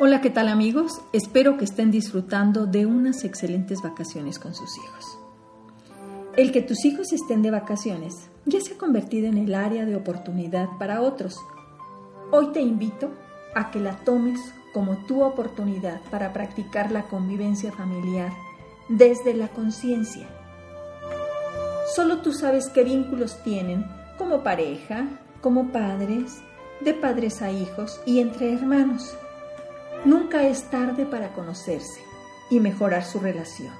Hola, ¿qué tal amigos? Espero que estén disfrutando de unas excelentes vacaciones con sus hijos. El que tus hijos estén de vacaciones ya se ha convertido en el área de oportunidad para otros. Hoy te invito a que la tomes como tu oportunidad para practicar la convivencia familiar desde la conciencia. Solo tú sabes qué vínculos tienen como pareja, como padres, de padres a hijos y entre hermanos. Nunca es tarde para conocerse y mejorar su relación.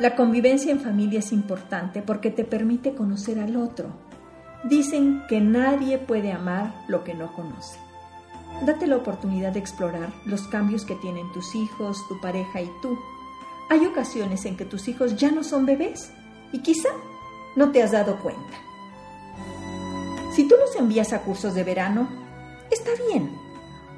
La convivencia en familia es importante porque te permite conocer al otro. Dicen que nadie puede amar lo que no conoce. Date la oportunidad de explorar los cambios que tienen tus hijos, tu pareja y tú. Hay ocasiones en que tus hijos ya no son bebés y quizá no te has dado cuenta. Si tú los envías a cursos de verano, está bien.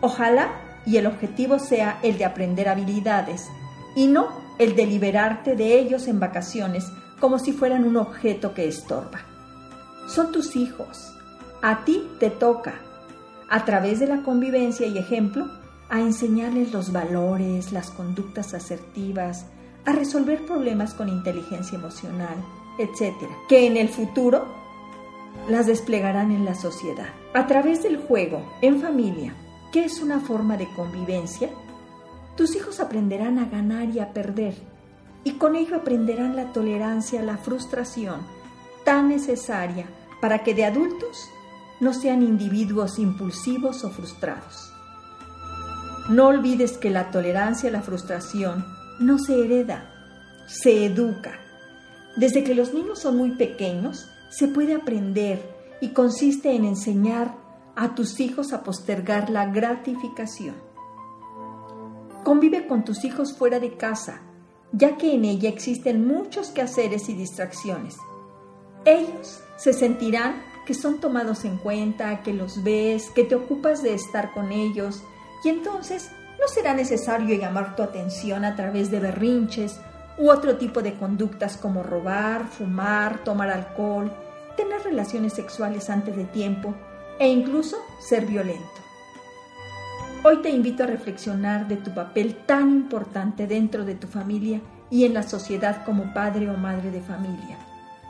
Ojalá y el objetivo sea el de aprender habilidades y no el de liberarte de ellos en vacaciones como si fueran un objeto que estorba. Son tus hijos. A ti te toca, a través de la convivencia y ejemplo, a enseñarles los valores, las conductas asertivas, a resolver problemas con inteligencia emocional, etc., que en el futuro las desplegarán en la sociedad. A través del juego, en familia, ¿Qué es una forma de convivencia? Tus hijos aprenderán a ganar y a perder, y con ello aprenderán la tolerancia a la frustración tan necesaria para que de adultos no sean individuos impulsivos o frustrados. No olvides que la tolerancia a la frustración no se hereda, se educa. Desde que los niños son muy pequeños, se puede aprender y consiste en enseñar a tus hijos a postergar la gratificación. Convive con tus hijos fuera de casa, ya que en ella existen muchos quehaceres y distracciones. Ellos se sentirán que son tomados en cuenta, que los ves, que te ocupas de estar con ellos, y entonces no será necesario llamar tu atención a través de berrinches u otro tipo de conductas como robar, fumar, tomar alcohol, tener relaciones sexuales antes de tiempo e incluso ser violento. Hoy te invito a reflexionar de tu papel tan importante dentro de tu familia y en la sociedad como padre o madre de familia.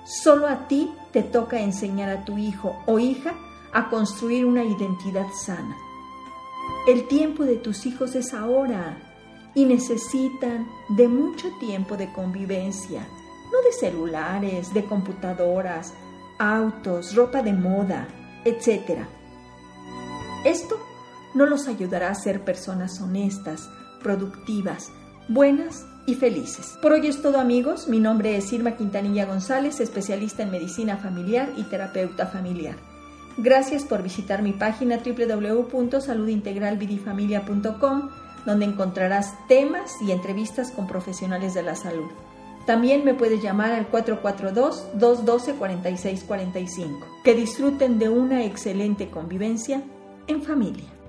Solo a ti te toca enseñar a tu hijo o hija a construir una identidad sana. El tiempo de tus hijos es ahora y necesitan de mucho tiempo de convivencia, no de celulares, de computadoras, autos, ropa de moda, etc. Esto no los ayudará a ser personas honestas, productivas, buenas y felices. Por hoy es todo amigos, mi nombre es Irma Quintanilla González, especialista en medicina familiar y terapeuta familiar. Gracias por visitar mi página www.saludintegralvidifamilia.com, donde encontrarás temas y entrevistas con profesionales de la salud. También me puedes llamar al 442-212-4645. Que disfruten de una excelente convivencia en familia.